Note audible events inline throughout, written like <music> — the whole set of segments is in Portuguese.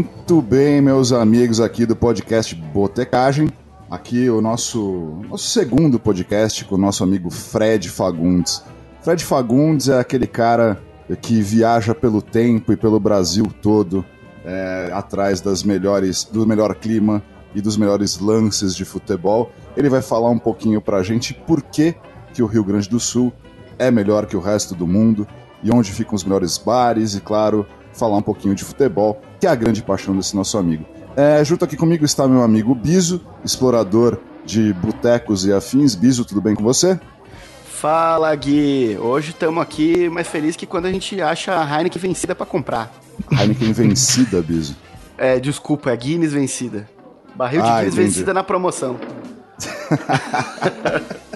Muito bem, meus amigos aqui do podcast Botecagem. Aqui o nosso, nosso segundo podcast com o nosso amigo Fred Fagundes. Fred Fagundes é aquele cara que viaja pelo tempo e pelo Brasil todo, é, atrás das melhores, do melhor clima e dos melhores lances de futebol. Ele vai falar um pouquinho pra gente por que, que o Rio Grande do Sul é melhor que o resto do mundo e onde ficam os melhores bares e, claro, falar um pouquinho de futebol, que é a grande paixão desse nosso amigo. É, junto aqui comigo está meu amigo Biso, explorador de botecos e afins. Biso, tudo bem com você? Fala, Gui! Hoje estamos aqui mais felizes que quando a gente acha a Heineken vencida para comprar. Heineken vencida, Biso? É, desculpa, é Guinness vencida. Barril de ah, Guinness entendi. vencida na promoção. <laughs>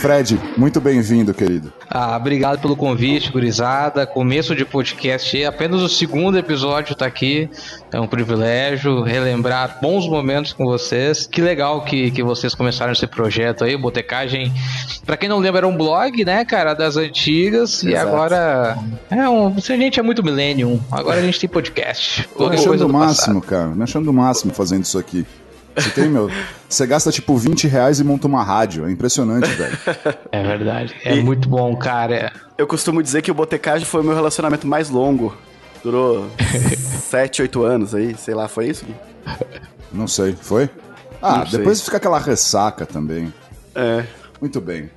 Fred, muito bem-vindo, querido. Ah, obrigado pelo convite, gurizada. Começo de podcast, apenas o segundo episódio tá aqui. É um privilégio relembrar bons momentos com vocês. Que legal que, que vocês começaram esse projeto aí, Botecagem. Pra quem não lembra, era um blog, né, cara, das antigas. Exato. E agora. É um, a gente é muito millennium. Agora a gente tem podcast. Tô achando o máximo, cara. Me achando o máximo fazendo isso aqui. Você tem, meu. Você gasta tipo 20 reais e monta uma rádio. É impressionante, velho. <laughs> É verdade. É e muito bom, cara. Eu costumo dizer que o Botecagem foi o meu relacionamento mais longo. Durou <laughs> 7, 8 anos aí, sei lá, foi isso? Não sei, foi? Ah, Não depois sei. fica aquela ressaca também. É. Muito bem.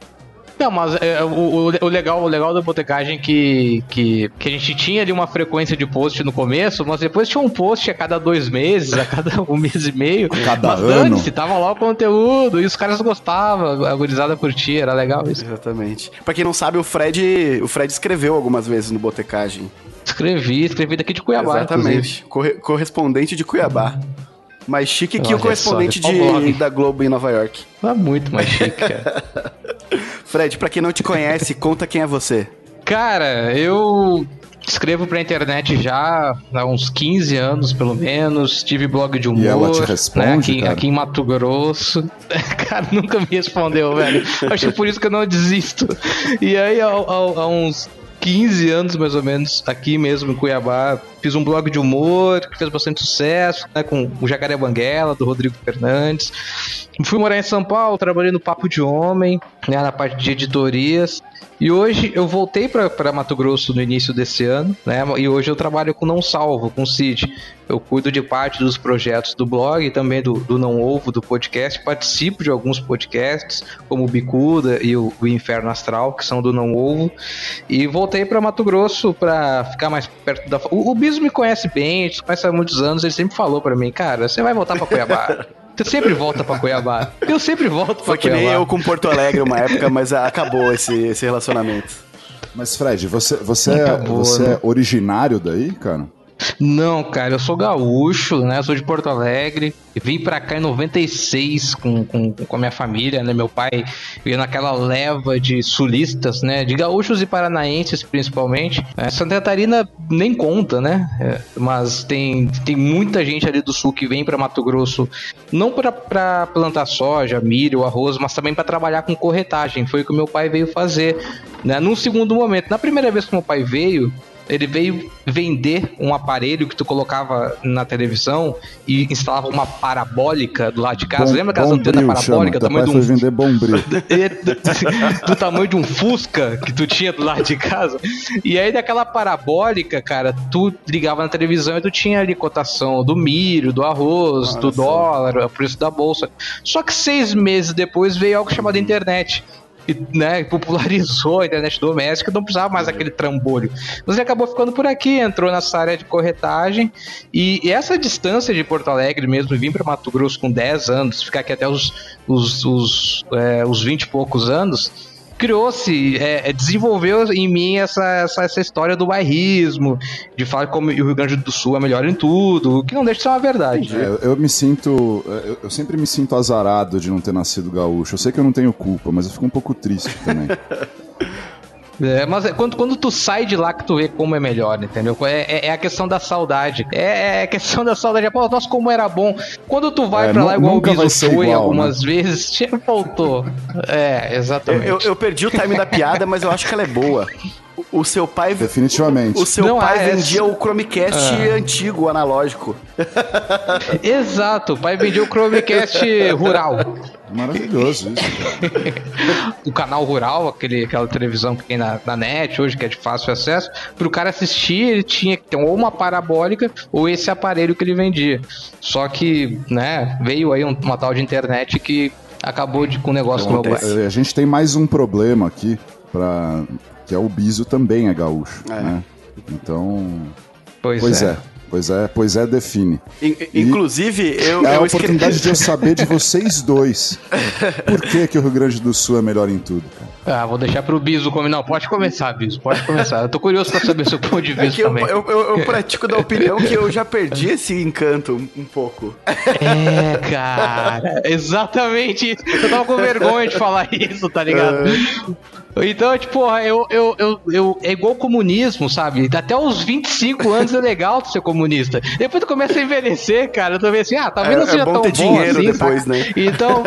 Não, mas é, o, o, legal, o legal da botecagem é que, que, que a gente tinha ali uma frequência de post no começo, mas depois tinha um post a cada dois meses, a cada um mês e meio. Cada mas ano. se tava lá o conteúdo e os caras gostavam, a gurizada curtia, era legal isso. Exatamente. Pra quem não sabe, o Fred, o Fred escreveu algumas vezes no Botecagem. Escrevi, escrevi daqui de Cuiabá. Exatamente. Corre correspondente de Cuiabá. Mais chique que Olha o correspondente só, de, da Globo em Nova York. É muito mais chique, cara. <laughs> Fred, pra quem não te conhece, <laughs> conta quem é você. Cara, eu escrevo pra internet já há uns 15 anos, pelo menos. Tive blog de humor. E ela te responde, né, aqui, aqui, em Mato Grosso. <laughs> cara, nunca me respondeu, velho. Acho que é por isso que eu não desisto. E aí, há, há, há uns 15 anos, mais ou menos, aqui mesmo em Cuiabá. Fiz um blog de humor que fez bastante sucesso, né, com o Jacaré Banguela, do Rodrigo Fernandes. Fui morar em São Paulo, trabalhei no Papo de Homem, né, na parte de editorias. E hoje eu voltei para Mato Grosso no início desse ano, né? E hoje eu trabalho com Não Salvo, com Cid. Eu cuido de parte dos projetos do blog e também do, do Não Ovo, do podcast. Participo de alguns podcasts, como o Bicuda e o, o Inferno Astral, que são do Não Ovo. E voltei para Mato Grosso para ficar mais perto da. O, o Biso me conhece bem, a gente conhece há muitos anos. Ele sempre falou para mim, cara, você vai voltar para Cuiabá. <laughs> Você sempre volta pra Cuiabá. Eu sempre volto pra Foi Cuiabá. Foi que nem eu com Porto Alegre uma época, mas acabou esse, esse relacionamento. Mas Fred, você, você, é, você né? é originário daí, cara? Não, cara, eu sou gaúcho, né? Sou de Porto Alegre. Vim pra cá em 96 com, com, com a minha família, né? Meu pai ia naquela leva de sulistas, né? De gaúchos e paranaenses, principalmente. É, Santa Catarina nem conta, né? É, mas tem, tem muita gente ali do sul que vem para Mato Grosso, não para plantar soja, milho, arroz, mas também para trabalhar com corretagem. Foi o que meu pai veio fazer, né? Num segundo momento. Na primeira vez que meu pai veio, ele veio vender um aparelho que tu colocava na televisão e instalava uma parabólica do lado de casa. Bom, Lembra aquelas antenas parabólicas do tamanho de um vender bombril. <laughs> do, tamanho de um Fusca que tu tinha do lado de casa. E aí daquela parabólica, cara, tu ligava na televisão e tu tinha ali cotação do milho, do arroz, Olha do dólar, o preço da bolsa. Só que seis meses depois veio algo chamado internet e, né, popularizou a internet doméstica, não precisava mais aquele trambolho. Mas ele acabou ficando por aqui, entrou nessa área de corretagem e, e essa distância de Porto Alegre mesmo, vir para Mato Grosso com 10 anos, ficar aqui até os, os, os, é, os 20 e poucos anos, criou-se, é, é, desenvolveu em mim essa, essa, essa, história do bairrismo, de falar como o Rio Grande do Sul é melhor em tudo, o que não deixa de ser uma verdade. É, eu me sinto. Eu, eu, sempre me sinto azarado de não ter nascido gaúcho. Eu sei que eu não tenho culpa, mas eu fico um pouco triste também. <laughs> É, mas é quando, quando tu sai de lá que tu vê como é melhor, entendeu? É, é, é a questão da saudade. É, é, a questão da saudade. Pô, nossa, como era bom. Quando tu vai é, pra lá igual o Biso foi igual, algumas né? vezes, <laughs> faltou. É, exatamente. Eu, eu, eu perdi o time da piada, mas eu acho que ela é boa. O seu pai. Definitivamente. O seu Não, pai é- vendia o Chromecast Ah. antigo, analógico. <laughs> Exato, o pai vendia o Chromecast rural. Maravilhoso isso, cara. <laughs> o canal rural, aquele, aquela televisão que tem na, na net hoje, que é de fácil acesso, pro cara assistir, ele tinha que ter ou uma parabólica ou esse aparelho que ele vendia. Só que, né, veio aí um- uma tal de internet que acabou de, com o negócio do meu pai. Acontece. É, A gente tem mais um problema aqui, pra, que é o Biso também é gaúcho, É. né? Então, Pois, pois é. é. Pois é, pois é, define. In- Inclusive, eu, É a eu oportunidade de eu saber de <laughs> vocês dois. Por que, que o Rio Grande do Sul é melhor em tudo, cara? Ah, vou deixar pro Biso comer. Não, pode começar, Biso, pode começar. Eu tô curioso pra saber seu ponto de É vista que eu, também. eu, eu, eu pratico da opinião que eu já perdi esse encanto um, pouco. É, cara, exatamente. Eu tava com vergonha de falar isso, tá ligado? Então, tipo, porra, eu, eu, eu, eu, é igual comunismo, sabe? Até os 25 anos é legal tu ser comunista. Depois tu começa a envelhecer, cara, tô vendo assim, ah, talvez É- não seja é bom tão ter bom dinheiro assim, depois, saca? né? Então,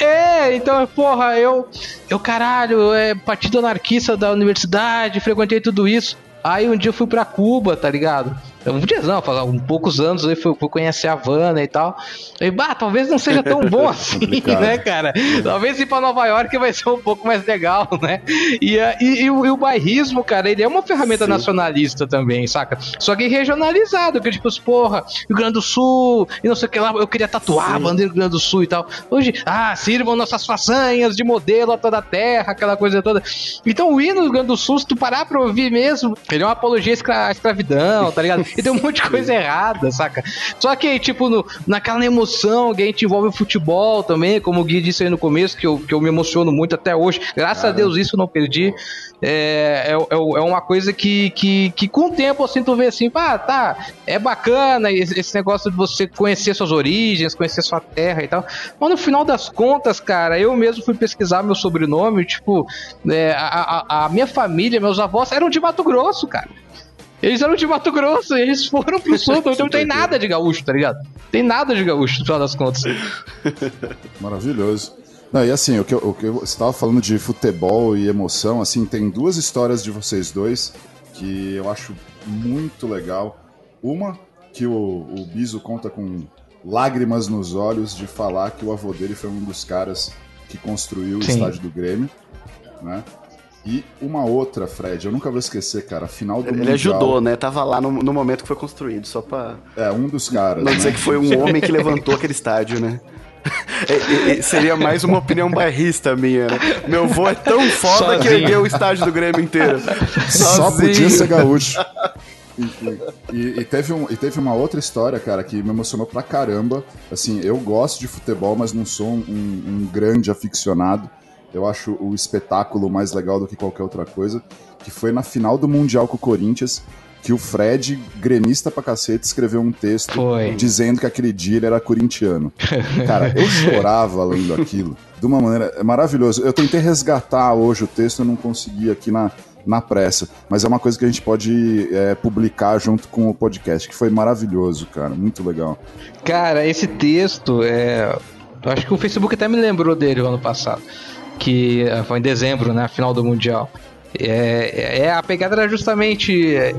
é, <laughs> é, então, porra, eu, eu caralho, é partido anarquista da universidade, frequentei tudo isso. Aí um dia eu fui pra Cuba, tá ligado? Um dia não, faz um poucos anos aí fui, fui conhecer a Havana e tal. E, bah, talvez não seja tão bom <laughs> assim, né, cara? Talvez ir pra Nova York vai ser um pouco mais legal, <laughs> né? E, a- e, e o, e o bairrismo, cara, ele é uma ferramenta nacionalista também, saca? Só que regionalizado, que tipo, porra, Rio Grande do Sul, e não sei o que lá, eu queria tatuar a bandeira do Rio Grande do Sul e tal. Hoje, ah, sirvam nossas façanhas de modelo a toda a terra, aquela coisa toda. Então o hino do Rio Grande do Sul, se tu parar pra ouvir mesmo, ele é uma apologia à escravidão, tá ligado? <laughs> E tem um monte de coisa errada, saca? Só que, tipo, no- naquela emoção que a gente envolve o futebol também, como o Gui disse aí no começo, que eu, que eu me emociono muito até hoje. Graças a Deus isso eu não perdi. É, é, é, é uma coisa que, que, que com o tempo assim tu vê assim, pá, tá, é bacana esse, esse negócio de você conhecer suas origens, conhecer sua terra e tal. Mas no final das contas, cara, eu mesmo fui pesquisar meu sobrenome, tipo, é, a, a, a minha família, meus avós eram de Mato Grosso, cara. Eles eram de Mato Grosso, e eles <laughs> foram pro sul, então não tem nada de gaúcho, tá ligado? Tem nada de gaúcho, no final das contas. <laughs> Maravilhoso. Não, e assim, o que, eu- o que eu- você estava falando de futebol e emoção, assim, tem duas histórias de vocês dois que eu acho muito legal. Uma que o, o Biso conta com lágrimas nos olhos de falar que o avô dele foi um dos caras que construiu o Sim. estádio do Grêmio, né? E uma outra, Fred, eu nunca vou esquecer, cara, a final do Ele Mundial. ajudou, né? Tava lá no, no momento que foi construído, só pra É, um dos caras. não né? dizer que foi um <laughs> homem que levantou aquele estádio, né? É, é, é, seria mais uma opinião bairrista minha, né? Meu avô é tão foda que Sozinho. ergueu o estádio do Grêmio inteiro. Só Sozinho. podia ser gaúcho. E, e- e teve um, e teve uma outra história, cara, que me emocionou pra caramba. Assim, eu gosto de futebol, mas não sou um, um grande aficionado. Eu acho o espetáculo mais legal do que qualquer outra coisa. Que foi na final do Mundial com o Corinthians, que o Fred, gremista pra cacete, escreveu um texto Foi. dizendo que aquele dia ele era corintiano. Cara, eu chorava lendo aquilo de uma maneira é maravilhosa. Eu tentei resgatar hoje o texto, eu não consegui aqui na, na pressa, mas é uma coisa que a gente pode é, publicar junto com o podcast, que foi maravilhoso, cara, muito legal. Cara, esse texto, é... eu acho que o Facebook até me lembrou dele o ano passado, que eh, foi em dezembro, né, final do Mundial. É, é a pegada era justamente é,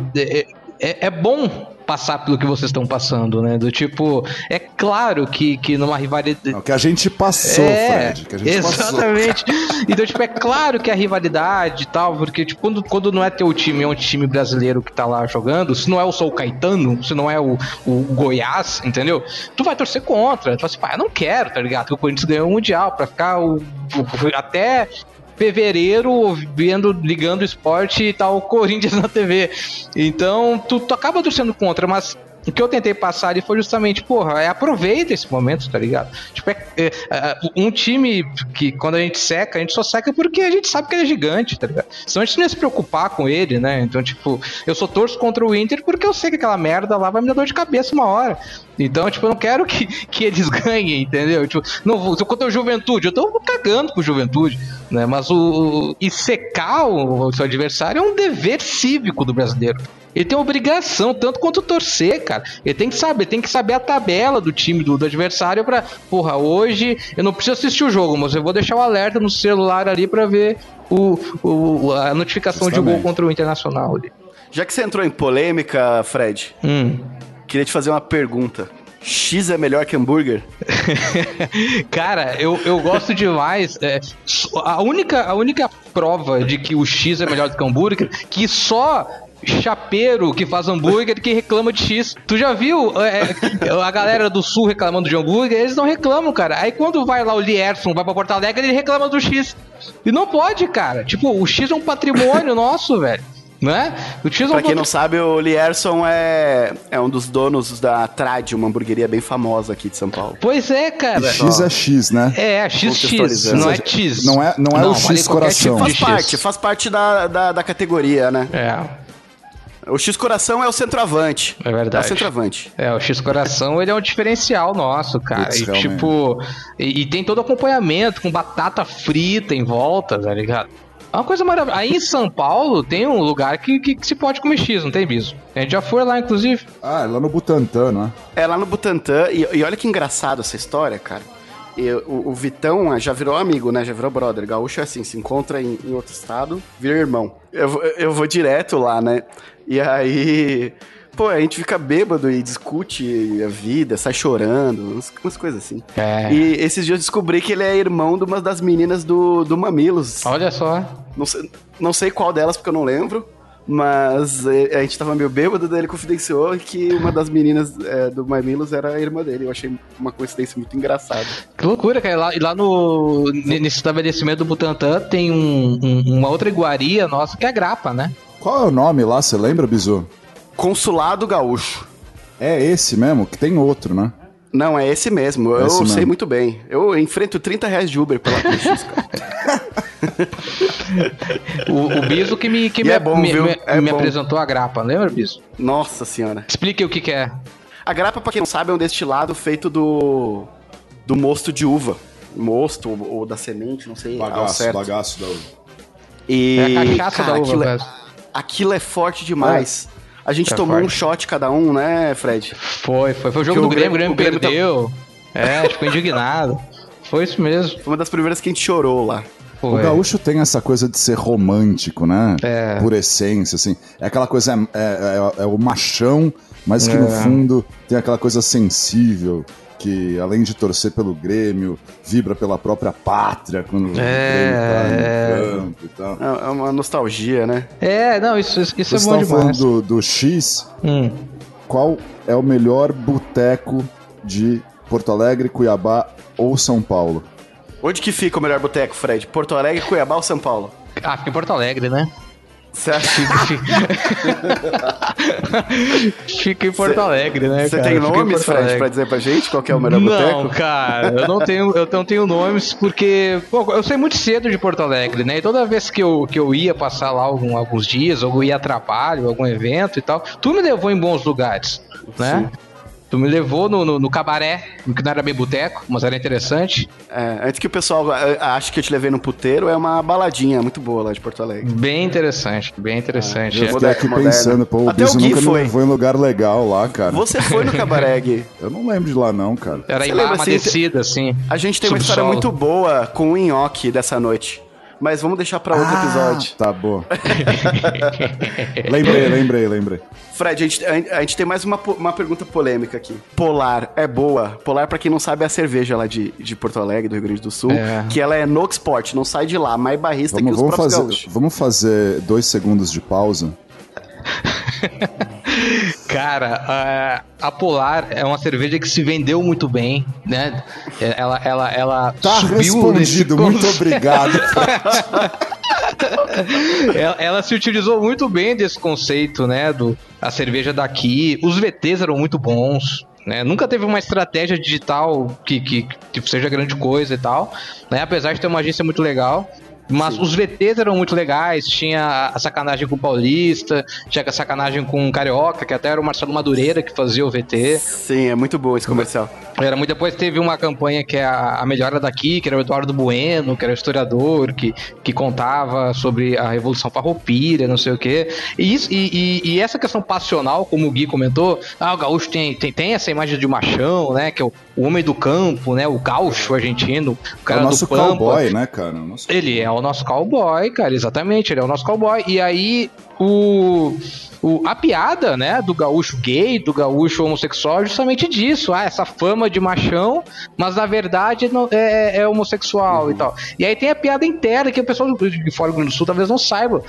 é, é bom passar pelo que vocês estão passando, né? Do tipo, é claro que, que numa rivalidade Não, que a gente passou, Fred, que a gente passou. É, exatamente. então, tipo, é claro que a rivalidade e tal, porque tipo, quando, quando não é teu time, é um time brasileiro que tá lá jogando, se não é o Sou Caetano, se não é o, o Goiás, entendeu? Tu vai torcer contra. Tu fala assim, pá, eu não quero, tá ligado? Que o Corinthians ganhou o Mundial, pra ficar o, o- até fevereiro vendo, ligando esporte e tal, <laughs> Corinthians na TV. Então, tu, tu acaba torcendo contra, mas o que eu tentei passar ali foi justamente, porra, é, aproveita esse momento, tá ligado? Tipo, é, é, é, um time que quando a gente seca, a gente só seca porque a gente sabe que ele é gigante, tá ligado? Senão a gente não ia se preocupar com ele, né? Então, tipo, eu só torço contra o Inter porque eu sei que aquela merda lá vai me dar dor de cabeça uma hora. Então, tipo, eu não quero que, que eles ganhem, entendeu? Tipo, não vou, contra o Juventude, eu tô cagando com o Juventude, né? Mas o, o e secar o, o seu adversário é um dever cívico do brasileiro. Ele tem obrigação, tanto quanto torcer, cara. Ele tem que saber, tem que saber a tabela do time do, do adversário pra, porra, hoje eu não preciso assistir o jogo, mas eu vou deixar o alerta no celular ali pra ver o, o, a notificação de Justamente. gol contra o Internacional ali. Já que você entrou em polêmica, Fred, Hum. queria te fazer uma pergunta. X é melhor que hambúrguer? <laughs> Cara, eu, eu gosto demais. é, a, única, a única prova de que o X é melhor do que o hambúrguer, que só chapeiro que faz hambúrguer que reclama de X. Tu já viu é, a galera do sul reclamando de hambúrguer? Eles não reclamam, cara. Aí quando vai lá o Lierson, vai pra Porto Alegre, ele reclama do X. E não pode, cara. Tipo, o X é um patrimônio <laughs> nosso, velho. Né? O X é um Pra quem não sabe, o Lierson é, é um dos donos da Trad, uma hamburgueria bem famosa aqui de São Paulo. Pois é, cara. E X é X, né? É, XX, não é X. Não é- não é o vale X qualquer coração. tipo Faz X. parte, faz parte da, da, da categoria, né? É. O X Coração é o centroavante. É verdade. É o centroavante. É, o X Coração, ele é um diferencial nosso, cara. Putz, e realmente. tipo, e, e tem todo acompanhamento com batata frita em volta, tá ligado? É uma coisa maravilhosa. Aí em São Paulo tem um lugar que, que, que se pode comer X, não tem biso. A gente já foi lá, inclusive. Ah, é lá no Butantã, não é? É lá no Butantã, e, e olha que engraçado essa história, cara. E o, o Vitão ah, já virou amigo, né? Já virou brother. Gaúcho é assim, se encontra em, em outro estado, vira irmão. Eu, eu vou direto lá, né? E aí. Pô, a gente fica bêbado e discute a vida, sai chorando, umas, umas coisas assim. É. E esses dias eu descobri que ele é irmão de uma das meninas do, do Mamilos. Olha só. Não sei, não sei qual delas, porque eu não lembro. Mas eh, a gente tava meio bêbado, daí ele confidenciou que uma das meninas eh, do Mamilos era a irmã dele. Eu achei uma coincidência muito engraçada. Que loucura, cara. E lá, lá no. Nesse estabelecimento do Butantã tem um- um- uma outra iguaria nossa que é a grapa, né? Qual é o nome lá, você lembra, Bizu? Consulado Gaúcho. É esse mesmo, que tem outro, né? Não, é esse mesmo. Eu Esse sei mesmo. muito bem. Eu enfrento 30 reais de Uber pela. <laughs> O, o Biso que me, que E me, é bom, me, viu? me- É me bom. apresentou a grapa, lembra, Biso? Nossa senhora. Explique o que, que é. A grapa, pra quem não sabe, é um destilado feito do, do mosto de uva. Mosto ou, ou da semente, não sei Bagaço, certo. bagaço da uva. E, É a cachaça cara, da uva, aquilo, é. Aquilo é forte demais. A gente É tomou forte. um shot cada um, né, Fred? Foi, foi. Foi o jogo Que do o Grêmio, o Grêmio- o Grêmio tá- perdeu. É, ficou indignado. Foi isso mesmo. Foi uma das primeiras que a gente chorou lá. O Foi. gaúcho tem essa coisa de ser romântico, né? É. Por essência, assim. É aquela coisa, é, é- é- é o machão, mas que É. no fundo tem aquela coisa sensível, que além de torcer pelo Grêmio, vibra pela própria pátria quando o É, Grêmio tá é. no campo e tal. É é uma nostalgia, né? É, não, isso, isso isso é Vocês bom estavam falando demais. do, do X, Hum. qual é o melhor boteco de Porto Alegre, Cuiabá ou São Paulo? Onde que fica o melhor boteco, Fred? Porto Alegre, Cuiabá ou São Paulo? Ah, fica em Porto Alegre, né? Você acha? <laughs> fica em Porto Alegre, né, Você tem nomes, Fred, pra dizer pra gente qual que é o melhor Não, boteco? cara, eu não tenho, eu não tenho nomes porque pô, eu saí muito cedo de Porto Alegre, né? E toda vez que eu, que eu ia passar lá algum, alguns dias, ou ia a trabalho, algum evento e tal, tu me levou em bons lugares, né? Tu me levou no, no, no cabaré, que não era bem boteco, mas era interessante. É, antes que o pessoal eh, ache que eu te levei no puteiro, é uma baladinha muito boa lá de Porto Alegre. Bem interessante, bem interessante. Eu é. fiquei Moderno, aqui moderno. pensando, pô, o Até Biso o nunca foi. me levou em lugar legal lá, cara. Você foi no cabaré, Gui. <laughs> Eu não lembro de lá não, cara. Era Você em lembra, uma assim, descida, assim. A gente tem uma história subsolo. muito boa com o nhoque dessa noite. Mas vamos deixar pra outro Ah, episódio. Tá boa. <laughs> lembrei, lembrei, lembrei. Fred, a gente, a, a gente tem mais uma, uma pergunta polêmica aqui. Polar é boa? Polar, pra quem não sabe, é a cerveja lá de, de Porto Alegre, do Rio Grande do Sul. É. Que ela é no export, não sai de lá. Mais barrista Vamos, que os vamos, próprios fazer, gaúchos. vamos fazer dois segundos de pausa. <laughs> Cara, a, Polar é uma cerveja que se vendeu muito bem, né? É, Ela, ela, ela Tá subiu respondido, nesse muito obrigado. <laughs> ela, ela se utilizou muito bem desse conceito, né? Do, a cerveja daqui. Os VTs eram muito bons. Né? Nunca teve uma estratégia digital que, que, que seja grande coisa e tal. Né? Apesar de ter uma agência muito legal. Mas os VTs eram muito legais, tinha a sacanagem com o Paulista, tinha a sacanagem com o Carioca, que até era o Marcelo Madureira que fazia o VT. Sim, é muito bom esse comercial. Era muito depois teve uma campanha que é a, a melhora daqui, que era o Eduardo Bueno, que era o historiador, que, que contava sobre a Revolução Farroupilha, não sei o quê. E, isso, e, e, e, essa questão passional, como o Gui comentou, ah, o gaúcho tem, tem, tem essa imagem de machão, né? Que é o, o homem do campo, né? O gaúcho argentino, o cara é o nosso do Pampa. cowboy, né, cara? Nosso... Ele é o nosso cowboy, cara, exatamente. Ele é o nosso cowboy. E aí, o o, a piada, né, do gaúcho gay, do gaúcho homossexual, é justamente disso. Ah, essa fama de machão, mas na verdade não, é, é homossexual uhum. e tal. E aí tem a piada interna que o pessoal de fora do Rio Grande do Sul talvez não saiba.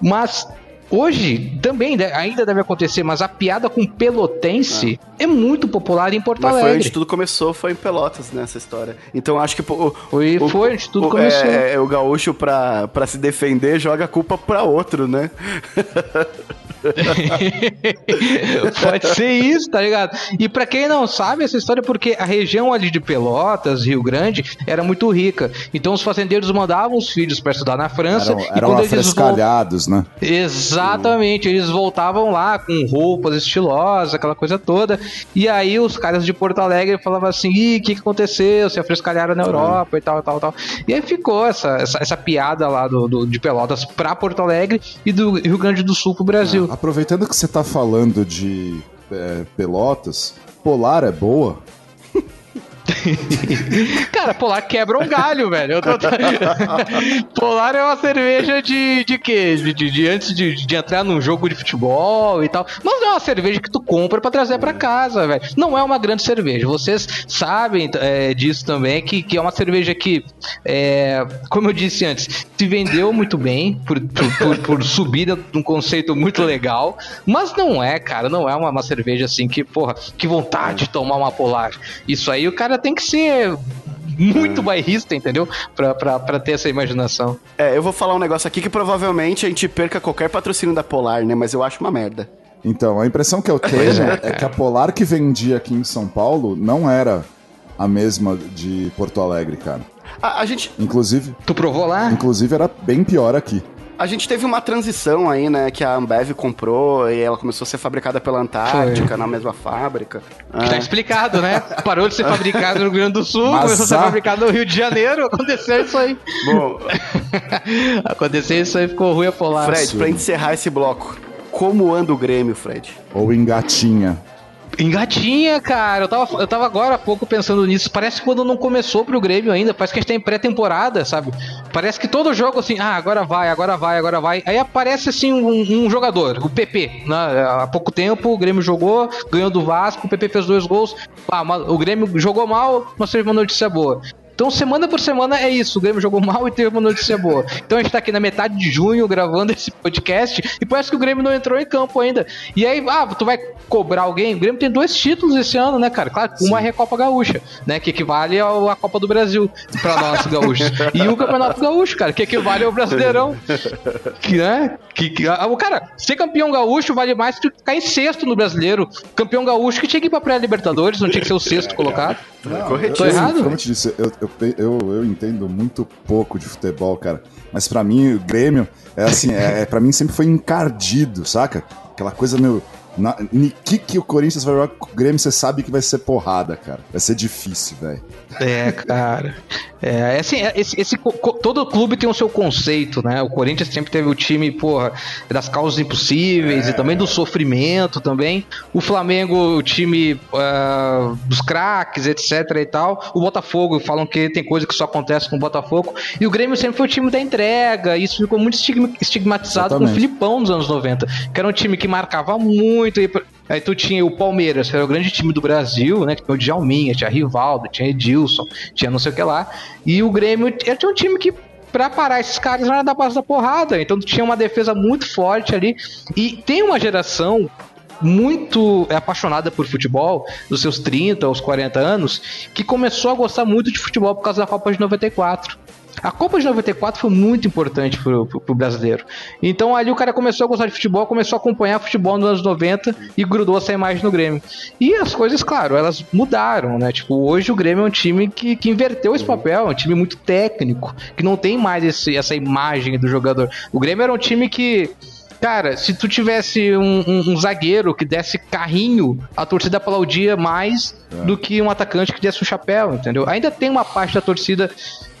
Mas Hoje também ainda deve acontecer, mas a piada com pelotense é, é muito popular em Porto mas Alegre. Foi onde tudo começou, foi em Pelotas, nessa né, história. Então acho que o, foi, o, foi onde tudo o, começou. É, é, o gaúcho pra, pra se defender joga a culpa pra outro, né? <laughs> <laughs> Pode ser isso, tá ligado? E para quem não sabe essa história, é porque a região ali de Pelotas, Rio Grande, era muito rica. Então os fazendeiros mandavam os filhos para estudar na França. Eram, eram afrescalhados, vol... né? Exatamente, eles voltavam lá com roupas estilosas, aquela coisa toda. E aí os caras de Porto Alegre falavam assim: ih, o que, que aconteceu? Se afrescalharam na Europa é. e tal, tal, tal. E aí ficou essa, essa, essa piada lá do, do, de Pelotas pra Porto Alegre e do Rio Grande do Sul pro Brasil. Aproveitando que você tá falando de é, Pelotas, Polar é boa? <laughs> <laughs> Cara, Polar quebra um galho, velho. Tô... <laughs> Polar é uma cerveja de, de quê? De, de, de antes de, de, entrar num jogo de futebol e tal. Mas não é uma cerveja que tu compra para trazer para casa, velho. Não é uma grande cerveja. Vocês sabem é, disso também, que, que é uma cerveja que, é, como eu disse antes, se vendeu muito bem por, por, por, por subida de um conceito muito legal. Mas não é, cara, não é uma, uma cerveja assim que, porra, que vontade de tomar uma Polar. Isso aí o cara cara tem que ser muito é. bairrista, entendeu? Pra, pra, pra ter essa imaginação. É, eu vou falar um negócio aqui que provavelmente a gente perca qualquer patrocínio da Polar, né? Mas eu acho uma merda. Então, a impressão que eu tenho é que a Polar que vendia aqui em São Paulo não era a mesma de Porto Alegre, cara. A, a gente. Inclusive. Tu provou lá? Inclusive era bem pior aqui. A gente teve uma transição aí, né? Que a Ambev comprou e ela começou a ser fabricada pela Antártica, Foi. na mesma fábrica. Que tá explicado, né? <laughs> Parou de ser fabricado no Rio Grande do Sul, Mas começou a ser fabricado no Rio de Janeiro. Aconteceu isso aí. Bom. <laughs> aconteceu isso aí, ficou ruim a polar. Fred, pra encerrar esse bloco, como anda o Grêmio, Fred? Ou engatinha. Engatinha, cara. Eu tava, eu tava agora há pouco pensando nisso. Parece que quando não começou pro Grêmio ainda. Parece que a gente tá pré-temporada, sabe? Parece que todo jogo, assim, ah, agora vai, agora vai, agora vai. Aí aparece, assim, um, um jogador, o PP. Né? Há pouco tempo o Grêmio jogou, ganhou do Vasco, o PP fez dois gols. Ah, o Grêmio jogou mal, mas teve uma notícia boa. Então, semana por semana é isso. O Grêmio jogou mal e teve uma notícia boa. Então, a gente tá aqui na metade de junho gravando esse podcast e parece que o Grêmio não entrou em campo ainda. E aí, ah, tu vai cobrar alguém? O Grêmio tem dois títulos esse ano, né, cara? Claro, uma é a Copa Gaúcha, né? Que equivale à Copa do Brasil pra nós <laughs> gaúchos. E o Campeonato Gaúcho, cara, que equivale ao Brasileirão. <laughs> Que, né? Que, que, o cara, ser campeão gaúcho vale mais que ficar em sexto no brasileiro. Campeão gaúcho que tinha que ir pra pré-Libertadores, não tinha que ser o sexto colocado. Não, Tô errado? Como eu te disse, eu, eu, eu, eu entendo muito pouco de futebol, cara. Mas para mim, o Grêmio, é assim, é, é, para mim sempre foi encardido, saca? Aquela coisa meio. Na, que, que o Corinthians vai jogar com o Grêmio, você sabe que vai ser porrada, cara. Vai ser difícil, velho. É, cara. É, é, assim, é, esse, esse, todo clube tem o seu conceito, né? O Corinthians sempre teve o time, porra, das causas impossíveis é. e também do sofrimento também. O Flamengo, o time uh, dos craques, etc e tal. O Botafogo, falam que tem coisa que só acontece com o Botafogo. E o Grêmio sempre foi o time da entrega. Isso ficou muito estigmatizado Exatamente. com o Filipão nos anos 90, que era um time que marcava muito. E Aí tu tinha o Palmeiras, que era o grande time do Brasil, né? Que tinha o Djalminha, tinha Rivaldo, tinha Edilson, tinha não sei o que lá. E o Grêmio tinha um time que pra parar esses caras não era da base da porrada. Então tinha uma defesa muito forte ali. E tem uma geração muito apaixonada por futebol, dos seus 30 aos 40 anos, que começou a gostar muito de futebol por causa da Copa de 94. A Copa de 94 foi muito importante pro, pro, pro, brasileiro. Então ali o cara começou a gostar de futebol, começou a acompanhar futebol nos anos 90 e grudou essa imagem no Grêmio. E as coisas, claro, elas mudaram, né? Tipo, hoje o Grêmio é um time que, que inverteu esse papel, é um time muito técnico, que não tem mais esse, essa imagem do jogador. O Grêmio era um time que Cara, se tu tivesse um, um, um zagueiro que desse carrinho, a torcida aplaudia mais é. do que um atacante que desse um chapéu, entendeu? Ainda tem uma parte da torcida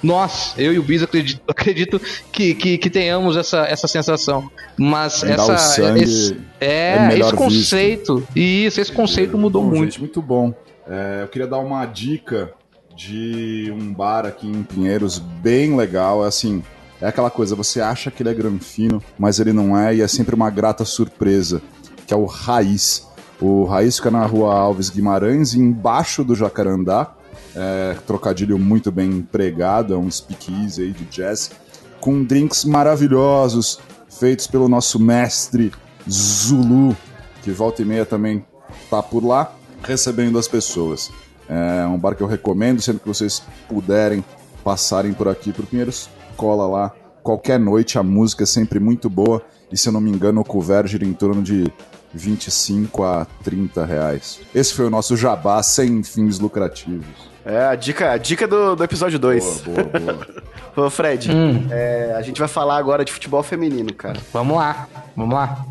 nós, eu e o Bis acredito, <laughs> acredito que, que, que, tenhamos essa, essa sensação. Mas essa. Esse, é, é esse conceito. Visto. Isso, esse conceito mudou bom, muito. Gente, muito bom. É, eu queria dar uma dica de um bar aqui em Pinheiros bem legal. É assim, é aquela coisa, você acha que ele é granfino, mas ele não é, e é sempre uma grata surpresa, que é o Raiz. O Raiz fica na rua Alves Guimarães, embaixo do Jacarandá. É, trocadilho muito bem empregado, é um speakeasy aí de jazz, com drinks maravilhosos, feitos pelo nosso mestre Zulu, que volta e meia também tá por lá, recebendo as pessoas. É um bar que eu recomendo, sempre que vocês puderem passarem por aqui por Pinheiros, cola lá. Qualquer noite a música é sempre muito boa e se eu não me engano o couvert gira em torno de 25 a 30 reais. Esse foi o nosso jabá sem fins lucrativos. É, a dica, a dica do, do episódio 2. Boa, boa, boa. <laughs> Ô, Fred, hum. é, a gente vai falar agora de futebol feminino, cara. Vamos lá, vamos lá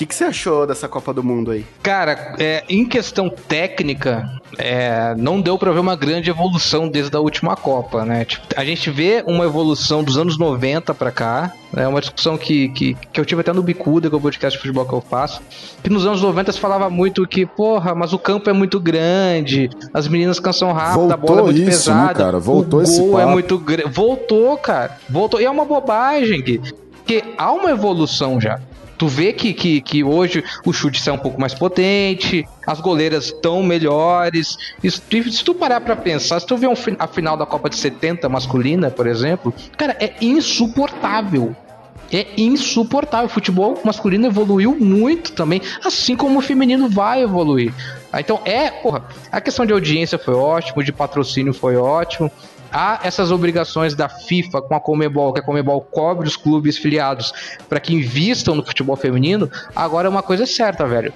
que, que você achou dessa Copa do Mundo aí? Cara, é, em questão técnica, é, não deu para ver uma grande evolução desde a última Copa, né? Tipo, a gente vê uma evolução dos anos 90 para cá, é uma discussão que, que, que eu tive até no Bicuda, que é o podcast de futebol que eu faço, que nos anos 90 se falava muito que, porra, mas o campo é muito grande, as meninas cansam rápido, Voltou a bola é muito isso, né, pesada, né, cara? Voltou o esse gol é papo. é muito grande. Voltou, cara. Voltou. E é uma bobagem que, que há uma evolução já. Tu vê que, que, que hoje o chute é um pouco mais potente, as goleiras estão melhores. Isso, se tu parar pra pensar, se tu ver um, a final da Copa de 70 masculina, por exemplo, cara, é insuportável. É insuportável. O futebol masculino evoluiu muito também, assim como o feminino vai evoluir. Então é, porra, a questão de audiência foi ótimo, de patrocínio foi ótimo há essas obrigações da FIFA com a Comebol, que a Comebol cobre os clubes filiados para que invistam no futebol feminino, agora é uma coisa certa, velho.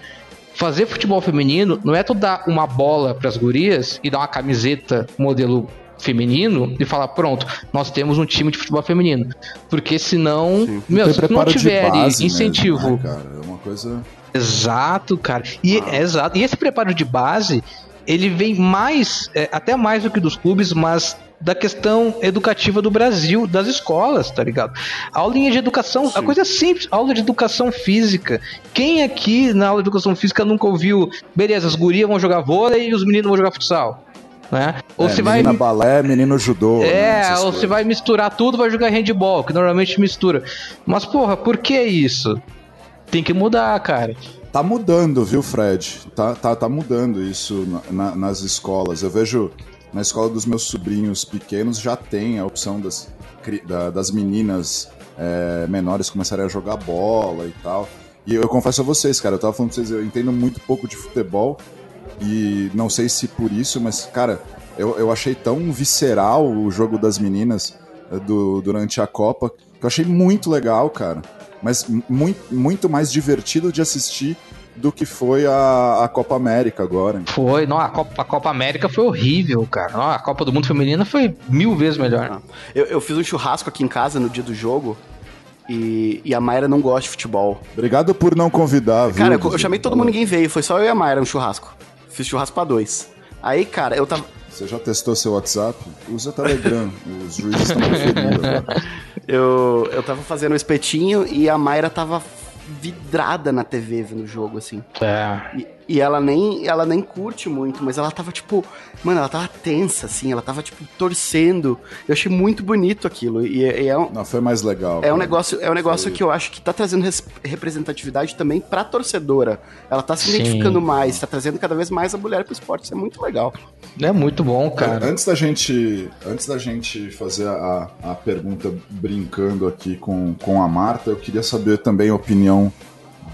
Fazer futebol feminino não é tu dar uma bola para as gurias e dar uma camiseta modelo feminino e falar, pronto, nós temos um time de futebol feminino. Porque senão, Sim. meu, se não tiver incentivo. Mesmo, né, cara? É uma coisa. Exato, cara. E, ah. exato. E esse preparo de base, ele vem mais, é, até mais do que dos clubes, mas da questão educativa do Brasil, das escolas, tá ligado? Aulinha de educação, Sim. a coisa simples, aula de educação física. Quem aqui na aula de educação física nunca ouviu, beleza, as gurias vão jogar vôlei e os meninos vão jogar futsal? Né? Ou é, se vai balé, menino judô. É, né, ou se vai misturar tudo, vai jogar handball, que normalmente mistura. Mas porra, por que isso? Tem que mudar, cara. Tá mudando, viu, Fred? Tá, tá, tá mudando isso na, nas escolas. Eu vejo na escola dos meus sobrinhos pequenos já tem a opção das, das meninas é, menores começarem a jogar bola e tal. E eu confesso a vocês, cara, eu tava falando pra vocês, eu entendo muito pouco de futebol e não sei se por isso, mas, cara, eu, eu achei tão visceral o jogo das meninas é, do, durante a Copa que eu achei muito legal, cara. Mas muito, muito mais divertido de assistir do que foi a, a Copa América agora. Foi, não, a Copa, a Copa América foi horrível, cara. Não, a Copa do Mundo Feminina foi mil vezes melhor. Ah. Eu, eu fiz um churrasco aqui em casa no dia do jogo. E, e, a Mayra não gosta de futebol. Obrigado por não convidar, viu? Cara, eu, eu chamei todo mundo, ninguém veio. Foi só eu e a Mayra no churrasco. Fiz churrasco pra dois. Aí, cara, eu tava. Você já testou seu WhatsApp? Usa Telegram. <laughs> Os juízes estão preferindo. Eu, eu tava fazendo um espetinho e a Mayra tava vidrada na TV vendo o jogo, assim. É. E, e ela nem, ela nem curte muito, mas ela tava, tipo, mano, ela tava tensa, assim, ela tava, tipo, torcendo. Eu achei muito bonito aquilo. E, e é um, Não, foi mais legal. É um negócio, é um negócio que eu acho que tá trazendo representatividade também pra torcedora. Ela tá se Sim. identificando mais, tá trazendo cada vez mais a mulher pro esporte. Isso é muito legal. É muito bom, cara. Antes da gente, antes da gente fazer a, a pergunta brincando aqui com, com a Marta, eu queria saber também a opinião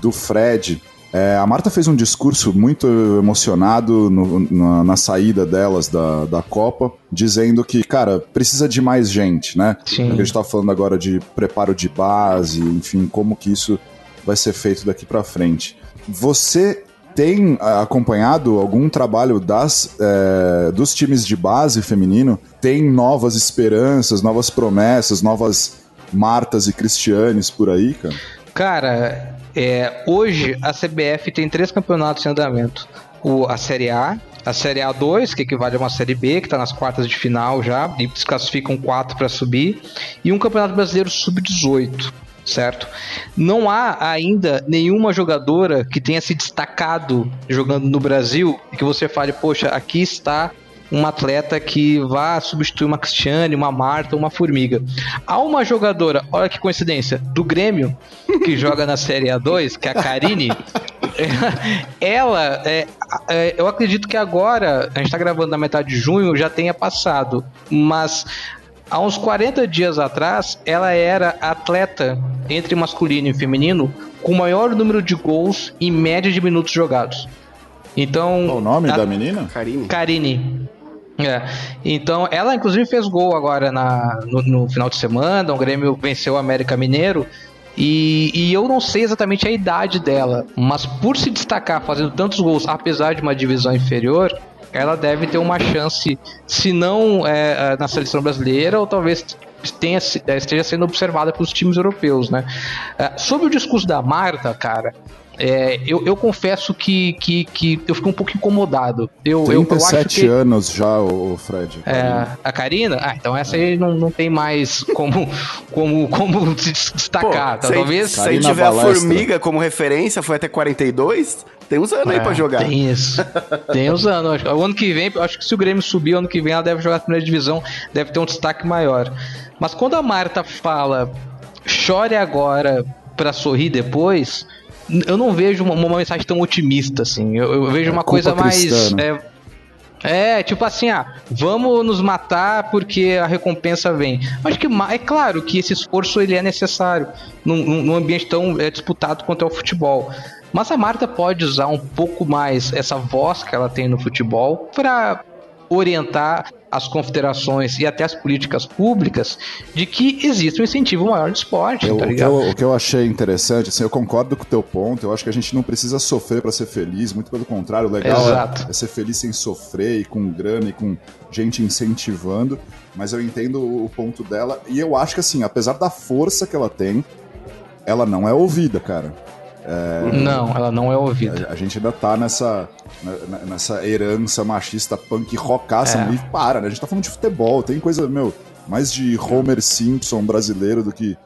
do Fred é, a Marta fez um discurso muito emocionado no, na, na, saída delas da, da Copa, dizendo que, cara, precisa de mais gente, né? Sim. a gente tá falando agora de preparo de base, enfim, como que isso vai ser feito daqui para frente. Você tem acompanhado algum trabalho das, é, dos times de base feminino? Tem novas esperanças, novas promessas, novas Martas e Cristianes por aí, cara? Cara, É, hoje a CBF tem três campeonatos em andamento: o, a Série A, a Série A2, que equivale a uma Série B, que está nas quartas de final já, e se classificam quatro para subir, e um Campeonato Brasileiro Sub-18 certo? Não há ainda nenhuma jogadora que tenha se destacado jogando no Brasil e que você fale, poxa, aqui está um atleta que vá substituir uma Cristiane, uma Marta, uma Formiga. Há uma jogadora, olha que coincidência, do Grêmio, que <laughs> joga na Série A2, que é a Karine. <laughs> ela, é, é, eu acredito que agora, a gente está gravando na metade de junho, já tenha passado, mas há uns 40 dias atrás, ela era atleta entre masculino e feminino com o maior número de gols em média de minutos jogados. Então. Qual o nome a... da menina? Karine. Karine. É. Então, ela inclusive fez gol agora na, no, no, final de semana. O Grêmio venceu o América Mineiro. E, e, eu não sei exatamente a idade dela, mas por se destacar fazendo tantos gols, apesar de uma divisão inferior, ela deve ter uma chance, se não é, é na seleção brasileira, ou talvez tenha, esteja sendo observada pelos times europeus, né? É, sobre o discurso da Marta, cara, é, eu, eu, confesso que, que, que eu fico um pouco incomodado. Eu, 37 eu, eu que... anos já, o Fred. É, a Karina? Ah, então essa aí não, não tem mais como, <laughs> como, como se destacar. Pô, tá? Talvez. Se a gente tiver a Formiga como referência, foi até 42. Tem uns anos é, aí pra jogar. Tem isso. Tem uns anos. O ano que vem, acho que se o Grêmio subir, ano que vem ela deve jogar a primeira divisão, deve ter um destaque maior. Mas quando a Marta fala chore agora para sorrir depois, eu não vejo uma, uma mensagem tão otimista assim. Eu, eu vejo é uma coisa mais. Né? É, é, tipo assim, ah, vamos nos matar porque a recompensa vem. Acho que é claro que esse esforço ele é necessário num, num ambiente tão é, disputado quanto é o futebol. Mas a Marta pode usar um pouco mais essa voz que ela tem no futebol para orientar as confederações e até as políticas públicas de que existe um incentivo maior de esporte, eu, tá o, que eu, o, que eu, achei interessante, assim, eu concordo com o teu ponto, eu acho que a gente não precisa sofrer para ser feliz, muito pelo contrário, o legal é, é, ser feliz sem sofrer e com grana e com gente incentivando, mas eu entendo o ponto dela e eu acho que assim, apesar da força que ela tem, ela não é ouvida, cara. É, não, ela não é ouvida. A, a, gente ainda tá nessa, nessa herança machista punk rockaça é. e para, né? A gente tá falando de futebol, tem coisa, meu, mais de Homer Simpson brasileiro do que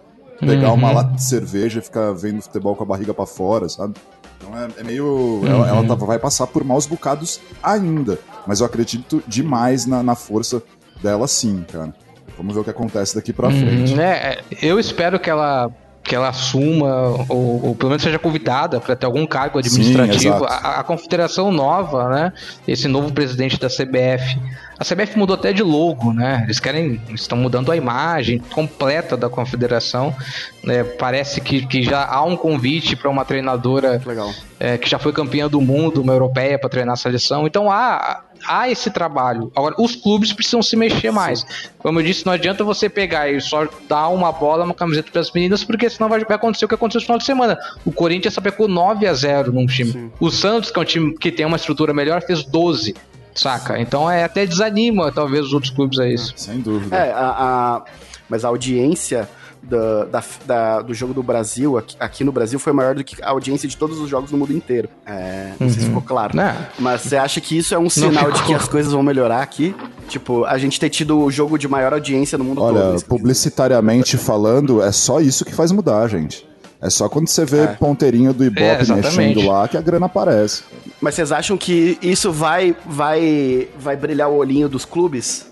pegar uhum. uma lata de cerveja e ficar vendo futebol com a barriga para fora, sabe? Então é, é meio. Uhum. Ela, ela tá, vai passar por maus bocados ainda. Mas eu acredito demais na, na força dela sim, cara. Vamos ver o que acontece daqui pra uhum. frente. É, eu espero que ela que ela assuma, ou, ou pelo menos seja convidada para ter algum cargo administrativo. Sim, a, a, confederação nova, né? Esse novo presidente da CBF. A CBF mudou até de logo, né? Eles querem. estão mudando a imagem completa da confederação. Né? Parece que, que já há um convite para uma treinadora é, que já foi campeã do mundo, uma europeia, para treinar a seleção. Então há há esse trabalho. Agora, os clubes precisam se mexer mais. Como eu disse, não adianta você pegar e só dar uma bola, uma camiseta para as meninas, porque senão vai acontecer o que aconteceu no final de semana. O Corinthians sapecou 9 a 0 num time. Sim. O Santos, que é um time que tem uma estrutura melhor, fez 12 saca? Então é até desanima talvez os outros clubes a isso. Sem dúvida. É, a, a, mas a audiência da, da, da, do jogo do Brasil, aqui, aqui, no Brasil, foi maior do que a audiência de todos os jogos no mundo inteiro. É, não uhum. sei se uhum. ficou claro. É. Mas você acha que isso é um sinal de que as coisas vão melhorar aqui? Tipo, a gente ter tido o jogo de maior audiência no mundo Olha, todo. Olha, publicitariamente falando, é só isso que faz mudar, gente. É só quando você vê é. ponteirinho do Ibope é, mexendo lá que a grana aparece. Mas vocês acham que isso vai, vai, vai brilhar o olhinho dos clubes?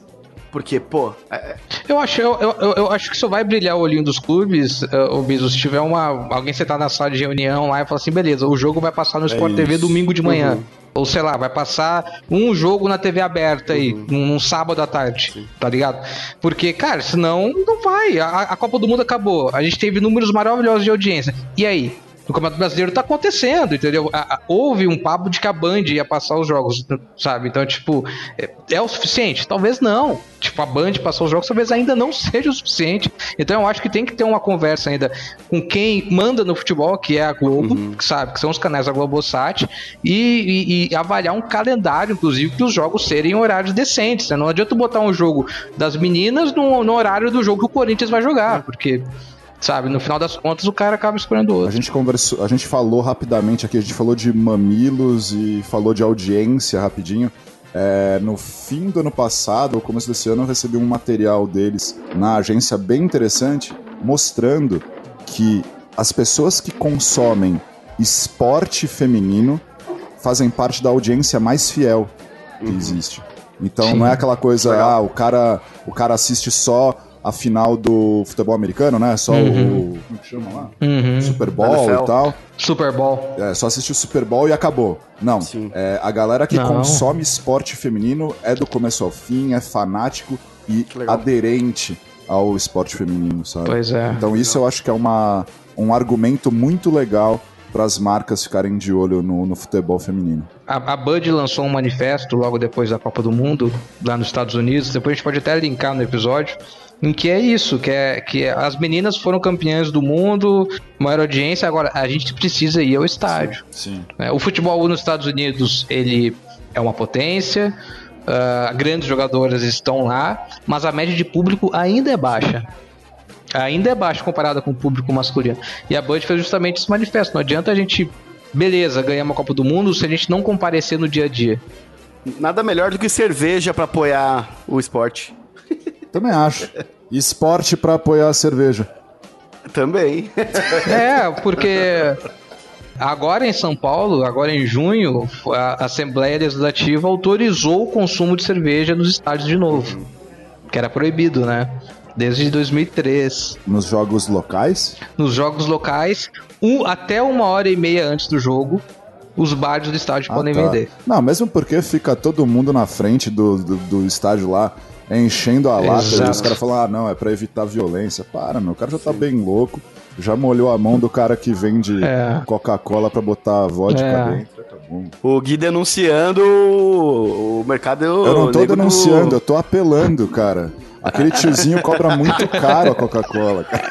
Porque, pô. É... é. Eu, acho, eu, eu, eu, acho que só vai brilhar o olhinho dos clubes, uh, o Biso, se tiver uma. Alguém sentar na sala de reunião lá e falar assim, beleza, o jogo vai passar no Sport é TV domingo de manhã. Uhum. Ou sei lá, vai passar um jogo na TV aberta aí, uhum. num, num, sábado à tarde, Sim. tá ligado? Porque, cara, senão não vai. A, a Copa do Mundo acabou. A gente teve números maravilhosos de audiência. E aí? No Campeonato Brasileiro tá acontecendo, entendeu? Houve um papo de que a Band ia passar os jogos, sabe? Então, tipo, é, é, o suficiente? Talvez não. Tipo, a Band passar os jogos talvez ainda não <laughs> seja o suficiente. Então, eu acho que tem que ter uma conversa ainda com quem manda no futebol, que é a Globo, uhum. sabe? Que são os canais da Globosat, e, e, e, avaliar um calendário, inclusive, que os jogos serem horários decentes. Né? Não adianta botar um jogo das meninas no, no horário do jogo que o Corinthians vai jogar, porque Sabe? No final das contas, o cara acaba escolhendo A outro. gente conversou, a gente falou rapidamente aqui, a gente falou de mamilos e falou de audiência rapidinho. É, no fim do ano passado, ou começo desse ano, eu recebi um material deles na agência bem interessante, mostrando que as pessoas que consomem esporte feminino fazem parte da audiência mais fiel que existe. Então Sim. não é aquela coisa, Legal. ah, o cara, o cara assiste só a final do futebol americano, né? Só Uhum. o. Como que chama lá? Uhum. Super Bowl NFL. e tal. Super Bowl. É, só assistir o Super Bowl e acabou. Não. É, a galera que Não. consome esporte feminino é do começo ao fim, é fanático e aderente ao esporte feminino, sabe? Pois é. Então isso eu acho que é uma, um argumento muito legal para as marcas ficarem de olho no, no futebol feminino. A, a Bud lançou um manifesto logo depois da Copa do Mundo, lá nos Estados Unidos. Depois a gente pode até linkar no episódio. Em que é isso, que é que as meninas foram campeãs do mundo, maior audiência, agora a gente precisa ir ao estádio. Sim. né? O futebol nos Estados Unidos, ele é uma potência, ah, grandes jogadoras estão lá, mas a média de público ainda é baixa. Ainda é baixa comparada com o público masculino. E a Bud fez justamente esse manifesto. Não adianta a gente, beleza, ganhar uma Copa do Mundo se a gente não comparecer no dia a dia. Nada melhor do que cerveja pra apoiar o esporte. Também acho. Esporte para apoiar a cerveja. Também. É, porque agora em São Paulo, agora em junho, a Assembleia Legislativa autorizou o consumo de cerveja nos estádios de novo. Que era proibido, né? Desde 2003. Nos jogos locais, Nos jogos locais, um, até uma hora e meia antes do jogo, os bares do estádio Ah, podem tá. vender. Não, mesmo porque fica todo mundo na frente do, do, do estádio lá, enchendo a lata, e os caras falam, ah, não, é pra evitar violência. Para, meu, o cara já tá bem louco, já molhou a mão do cara que vende É. Coca-Cola pra botar vodka É. dentro. Tá. O Gui denunciando o mercado. Eu não tô nego do- denunciando, eu tô apelando, cara. Aquele tiozinho cobra muito caro a Coca-Cola, cara.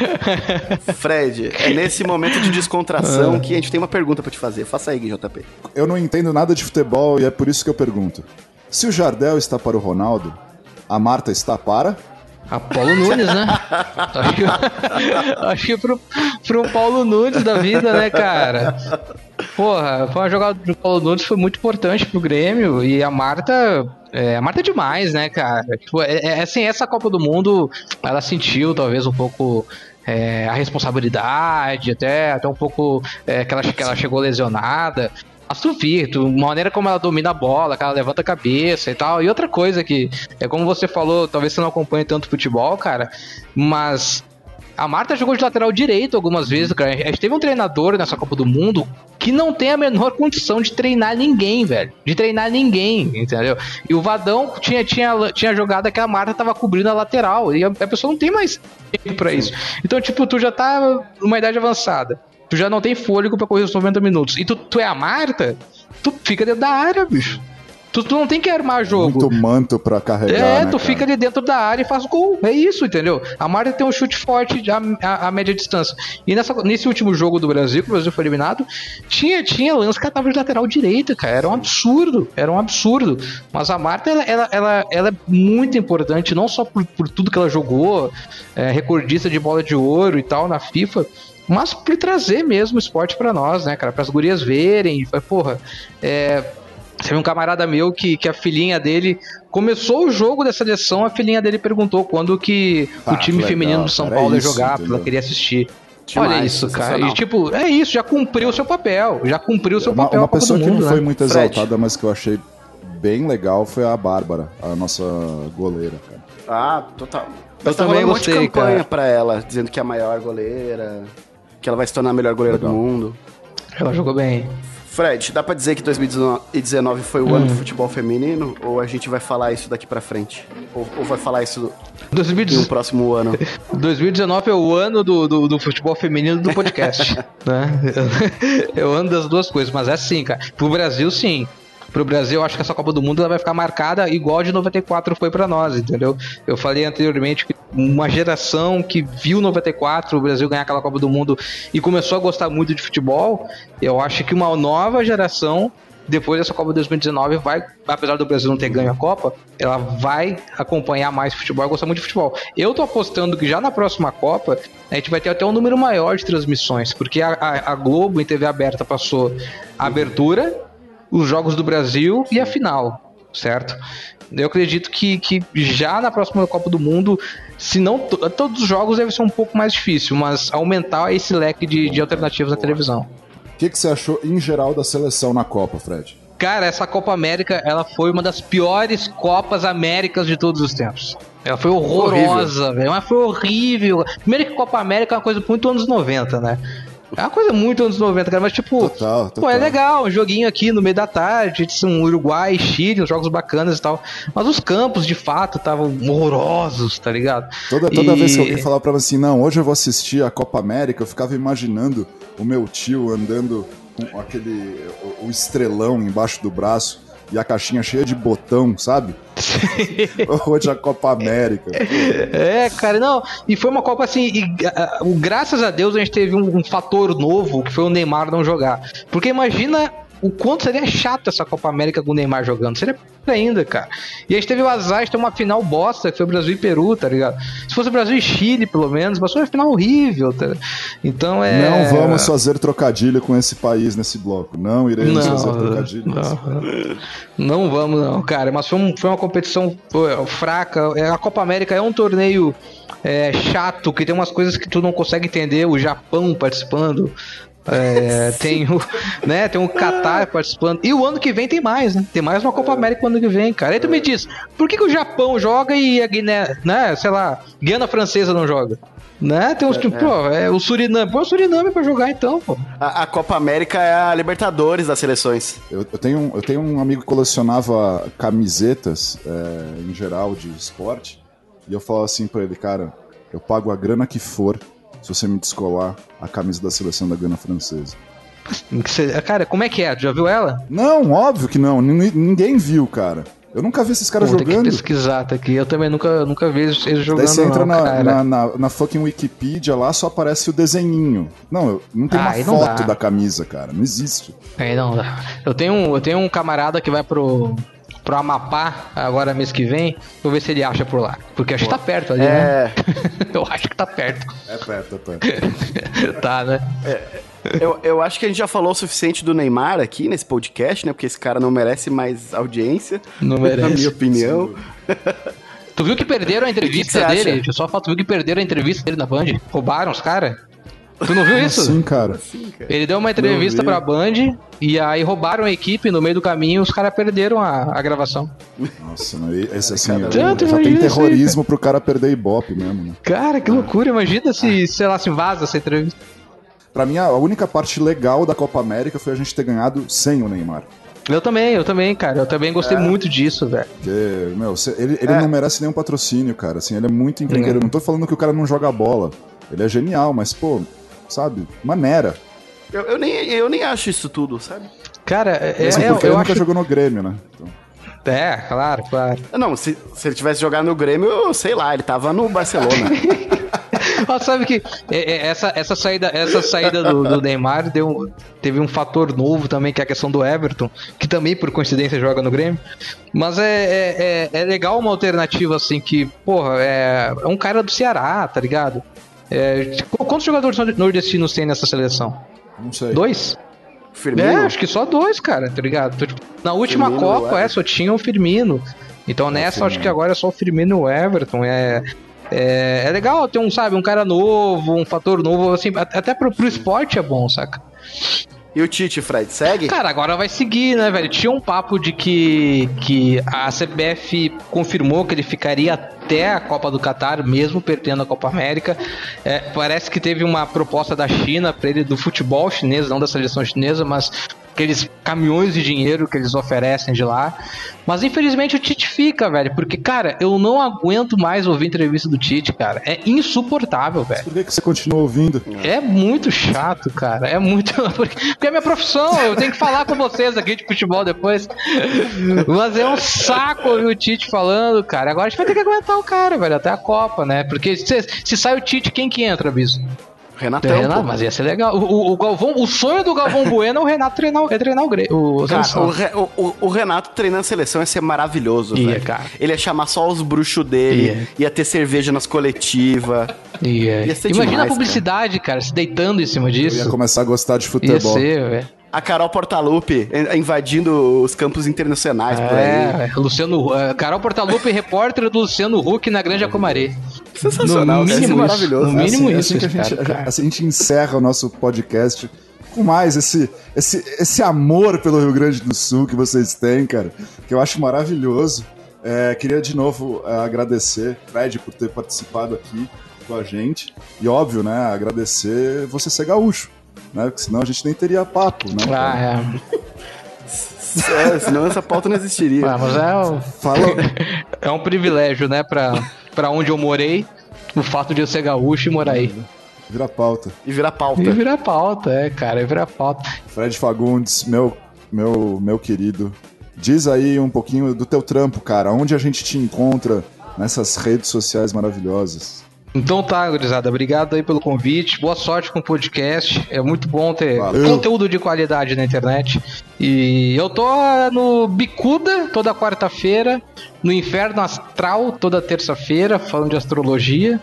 <laughs> Fred, é nesse momento de descontração que a gente tem uma pergunta pra te fazer. Faça aí, Gui JP. Eu não entendo nada de futebol e é por isso que eu pergunto. Se o Jardel está para o Ronaldo, a Marta está para? A Paulo Nunes, né? <laughs> acho que, acho que pro, pro Paulo Nunes da vida, né, cara? Porra, foi uma jogada do Paulo Nunes foi muito importante pro Grêmio e a Marta. É, a Marta é demais, né, cara? Tipo, é, é, assim, essa Copa do Mundo, ela sentiu talvez um pouco. é, a responsabilidade, até, até um pouco é, que, ela, que ela chegou lesionada. Mas tu vi, tu, a maneira como ela domina a bola, que ela levanta a cabeça e tal. E outra coisa que, é como você falou, talvez você não acompanhe tanto futebol, cara, mas a Marta jogou de lateral direito algumas vezes, cara. A gente teve um treinador nessa Copa do Mundo que não tem a menor condição de treinar ninguém, velho. De treinar ninguém, entendeu? E o Vadão tinha, tinha, tinha jogada que a Marta tava cobrindo a lateral. E a, a pessoa não tem mais tempo pra isso. Então, tipo, tu já tá numa idade avançada. Tu já não tem fôlego pra correr os 90 minutos. E tu, tu é a Marta, tu fica dentro da área, bicho. Tu, tu não tem que armar jogo. Muito manto pra carregar, É, né, tu cara? fica ali dentro da área e faz gol. É isso, entendeu? A Marta tem um chute forte a, a, a média distância. E nessa, nesse último jogo do Brasil, que o Brasil foi eliminado, tinha, tinha lance que ela tava de lateral direita, cara. Era um absurdo. Era um absurdo. Mas a Marta, ela, ela, ela, ela é muito importante, não só por, por tudo que ela jogou, é, recordista de bola de ouro e tal na FIFA. Mas por trazer mesmo o esporte pra nós, né, cara? Para as gurias verem. Porra, é, Teve um camarada meu que, que a filhinha dele começou o jogo da seleção, a filhinha dele perguntou quando que Ah, o time legal, feminino do São cara, é Paulo ia isso, jogar, porque ela queria assistir. Demais, Olha isso, cara. E tipo, é isso, já cumpriu o seu papel. Já cumpriu o seu Uma, papel uma pessoa do que mundo, não foi né? muito Fred. exaltada, mas que eu achei bem legal foi a Bárbara, a nossa goleira, cara. Ah, total. Eu tá também um monte de gostei, campanha cara. pra ela, dizendo que é a maior goleira, que ela vai se tornar a melhor goleira Legal. do mundo. Ela jogou bem. Fred, dá pra dizer que 2019 foi o Hum. ano do futebol feminino? Ou a gente vai falar isso daqui pra frente? Ou, ou vai falar isso em um 2019 próximo ano? <laughs> 2019 é o ano do, do, do futebol feminino do podcast. <laughs> né? <laughs> É o ano das duas coisas, mas é assim, cara. Pro Brasil, sim. Pro Brasil, eu acho que essa Copa do Mundo ela vai ficar marcada igual de 94 foi pra nós, entendeu? Eu falei anteriormente que uma geração que viu 94 o Brasil ganhar aquela Copa do Mundo e começou a gostar muito de futebol, eu acho que uma nova geração depois dessa Copa 2019 vai, apesar do Brasil não ter ganho a Copa, ela vai acompanhar mais futebol e gostar muito de futebol. Eu tô apostando que já na próxima Copa a gente vai ter até um número maior de transmissões, porque a, a, a Globo em TV aberta passou a abertura, os jogos do Brasil e a final, certo? Eu acredito que, que já na próxima Copa do Mundo, se não todos os jogos deve ser um pouco mais difícil, mas aumentar esse leque de, de alternativas na televisão. O que, que você achou em geral da seleção na Copa, Fred? Cara, essa Copa América, ela foi uma das piores Copas Américas de todos os tempos. Ela foi horrorosa, velho. Mas foi horrível. Primeiro que Copa América é uma coisa muito anos 90, né? É uma coisa muito anos 90, cara, mas tipo, total, total. pô, é legal, um joguinho aqui no meio da tarde, um Uruguai, Chile, uns jogos bacanas e tal. Mas os campos, de fato, estavam horrorosos, tá ligado? Toda, toda e... vez que alguém falava pra mim assim, não, hoje eu vou assistir a Copa América, eu ficava imaginando o meu tio andando com aquele o, o estrelão embaixo do braço e a caixinha cheia de botão, sabe? <laughs> Hoje a Copa América. É, cara, não. E foi uma Copa assim. E, uh, graças a Deus a gente teve um, um fator novo que foi o Neymar não jogar. Porque imagina o quanto seria chato essa Copa América com o Neymar jogando. Seria ainda, cara. E a gente teve o azar de ter uma final bosta, que foi Brasil e Peru, tá ligado? Se fosse Brasil e Chile, pelo menos, mas foi uma final horrível, tá? Então é. Não vamos fazer trocadilho com esse país nesse bloco. Não iremos não, fazer trocadilho. Não, não vamos, não, cara. Mas foi, um, foi uma competição fraca. É, a Copa América é um torneio é, chato, que tem umas coisas que tu não consegue entender. O Japão participando, é, tem o, né, tem o Qatar participando. E o ano que vem tem mais, né? Tem mais uma Copa América no ano que vem, cara. Aí tu me diz, por que, que o Japão joga e a Guiné, né, sei lá, Guiana Francesa não joga? Né? Tem uns é, tipo, é. pô, é o Suriname. Pô, o Suriname pra jogar então, pô. A, a, Copa América é a Libertadores das seleções. Eu, eu, tenho, eu tenho um amigo que colecionava camisetas é, em geral de esporte. E eu falo assim pra ele, cara, eu pago a grana que for se você me descolar a camisa da seleção da Gana francesa. Cara, como é que é? Já viu ela? Não, óbvio que não. Ninguém viu, cara. Eu nunca vi esses caras Pô, jogando. Tem que pesquisar, tá aqui. Eu também nunca, nunca vi eles jogando. Daí você entra não, na, na, na, na, fucking Wikipedia lá, só aparece o desenhinho. Não, não tem ah, uma foto da camisa, cara. Não existe. Aí não dá. Eu tenho, eu tenho um camarada que vai pro, pro Amapá agora mês que vem, vou ver se ele acha por lá. Porque acho Pô. que tá perto ali, né? é... né? <laughs> eu acho que tá perto. É perto, é perto. <laughs> tá, né? É, eu, eu acho que a gente já falou o suficiente do Neymar aqui nesse podcast, né? Porque esse cara não merece mais audiência. Não merece. <laughs> Na minha opinião. Tu viu que perderam a entrevista que que dele? Só falta viu que perderam a entrevista dele na Band? Roubaram os caras? Tu não viu isso? Sim, cara. Ele deu uma entrevista pra Band e aí roubaram a equipe no meio do caminho e os caras perderam a, a gravação. Nossa, esse assim, já, já tem terrorismo pro cara perder Ibope mesmo, né? Cara, que loucura. Imagina se, sei lá, se vaza essa entrevista. Pra mim, a única parte legal da Copa América foi a gente ter ganhado sem o Neymar. Eu também, eu também, cara. Eu também gostei é. muito disso, velho. Porque, meu, ele, ele é. não merece nenhum patrocínio, cara. Assim, ele é muito encrenqueiro. É. Não tô falando que o cara não joga bola. Ele é genial, mas, pô, sabe? Maneira. Eu, eu, nem, eu nem acho isso tudo, sabe? Cara, é, Mesmo porque eu, ele nunca jogou no Grêmio, né? Então. É, claro, claro. Não, se, se ele tivesse jogado no Grêmio, sei lá, ele tava no Barcelona. <laughs> Mas sabe que é, é, essa, essa saída, essa saída do, do, Neymar deu, teve um fator novo também, que é a questão do Everton, que também por coincidência joga no Grêmio. Mas é, é, é, é legal uma alternativa assim, que, porra, é, é um cara do Ceará, tá ligado? É, quantos jogadores nordestinos tem nessa seleção? Não sei. Dois? Firmino? É, acho que só dois, cara, tá ligado? Tipo, na última Firmino, Copa, é, só tinha o Firmino. Então nessa, acho que agora é só o Firmino e o Everton. É, é, é legal ter um, sabe, um cara novo, um fator novo, assim, até pro, pro esporte é bom, saca? E o Tite, Fred, segue? Cara, agora vai seguir, né, velho? Tinha um papo de que, que a CBF confirmou que ele ficaria até a Copa do Catar, mesmo perdendo a Copa América. É, parece que teve uma proposta da China para ele do futebol chinês, não da seleção chinesa, mas aqueles caminhões de dinheiro que eles oferecem de lá. Mas infelizmente o Tite fica, velho, porque, cara, eu não aguento mais ouvir entrevista do Tite, cara. É insuportável, velho. Por que, que você continua ouvindo? É muito chato, cara. É muito. <laughs> Porque é minha profissão, eu tenho que falar com vocês aqui de futebol depois. Mas é um saco ouvir o Tite falando, cara. Agora a gente vai ter que aguentar o cara, velho, até a Copa, né? Porque se, se sai o Tite, quem que entra, Biso? Renatão. É, Renato, mas ia ser legal. O, o- o Galvão, o sonho do Galvão <laughs> Bueno é o Renato treinar, é treinar o Grêmio. O, Cara, o, Re- o- Renato treinando a seleção ia ser maravilhoso, Ia, velho. cara. Ele ia chamar só os bruxos dele, Ia. ia ter cerveja nas coletivas. Ia- ia Imagina demais, a publicidade, cara. se deitando em cima Eu ia disso. começar a gostar de Ia futebol. ser, velho. A Carol Portalupe in- invadindo os campos internacionais por aí. É, é, Luciano, é, Carol Portalupe, repórter do Luciano Huck na Grande Acumari. Sensacional, No mínimo isso. maravilhoso. No É assim- mínimo é isso, assim que a gente, cara, cara. assim a gente encerra o nosso podcast com mais esse, esse, esse amor pelo Rio Grande do Sul que vocês têm, cara, que eu acho maravilhoso. É, queria de novo é, agradecer, Fred, por ter participado aqui com a gente. E óbvio, né, agradecer você ser gaúcho, né? Porque senão a gente nem teria papo, né? Ah, é. É, senão essa pauta não existiria. Ah, mas é, o- Fala, <laughs> é um privilégio, né, pra, pra onde eu morei, o fato de eu ser gaúcho e morar aí. vira pauta. E virar pauta. E virar pauta, é, cara, virar pauta. Fred Fagundes, meu, meu, meu querido, diz aí um pouquinho do teu trampo, cara. Onde a gente te encontra nessas redes sociais maravilhosas? Então tá, gurizada, obrigado aí pelo convite, boa sorte com o podcast, é muito bom ter Valeu. conteúdo de qualidade na internet. E eu tô no Bicuda toda quarta-feira, no Inferno Astral toda terça-feira, falando de astrologia.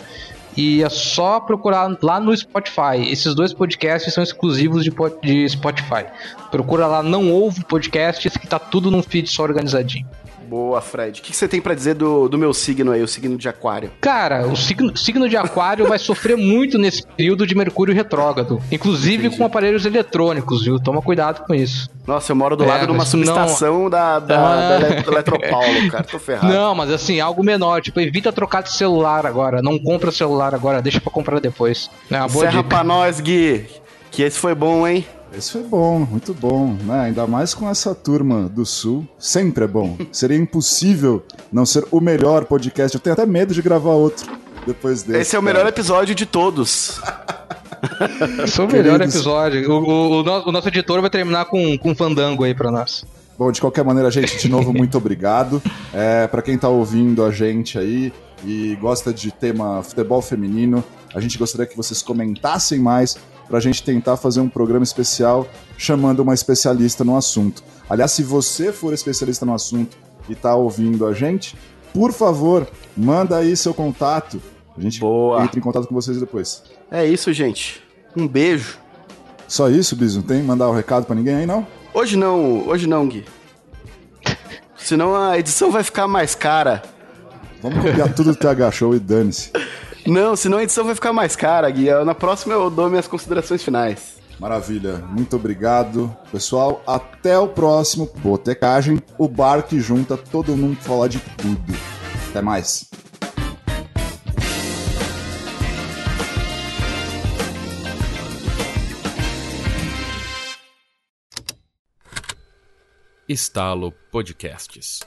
E é só procurar lá no Spotify. Esses dois podcasts são exclusivos de, de Spotify. Procura lá Não Ouve Podcasts, que tá tudo num feed só organizadinho. Boa, Fred. O que que você tem pra dizer do, do meu signo aí, o signo de aquário? Cara, o signo, signo de aquário vai sofrer muito nesse período de Mercúrio retrógrado. Inclusive com aparelhos eletrônicos, viu? Toma cuidado com isso. Nossa, eu moro do É, lado de uma mas não- subestação da, da, Ah. da Ele- Eletropaulo, cara. Tô ferrado. Não, mas assim, algo menor. Tipo, evita trocar de celular agora. Não compra celular agora, deixa pra comprar depois. É uma boa Serra dica. pra nós, Gui. Que esse foi bom, hein? Esse foi bom, muito bom, né? Ainda mais com essa turma do Sul. Sempre é bom. <laughs> Seria impossível não ser o melhor podcast. Eu tenho até medo de gravar outro depois desse. Esse é o cara. melhor episódio de todos. <laughs> Esse é o melhor Queridos. episódio. O, o- o no- o nosso editor vai terminar com, com um fandango aí pra nós. Bom, de qualquer maneira, gente, de novo, muito <laughs> obrigado. É, para quem tá ouvindo a gente aí e gosta de tema futebol feminino, a gente gostaria que vocês comentassem mais pra gente tentar fazer um programa especial chamando uma especialista no assunto. Aliás, se você for especialista no assunto e tá ouvindo a gente, por favor, manda aí seu contato. A gente Boa. entra em contato com vocês depois. É isso, gente. Um beijo. Só isso, Biso? Não tem mandar o recado pra ninguém aí, não? Hoje não, hoje não, Gui. Senão a edição vai ficar mais cara. Vamos copiar tudo do TH Show e dane-se. <laughs> Não, senão a edição vai ficar mais cara, Gui. Na próxima eu dou minhas considerações finais. Maravilha, muito obrigado. Pessoal, até o próximo Botecagem, o bar que junta todo mundo pra falar de tudo. Até mais. Estalo Podcasts.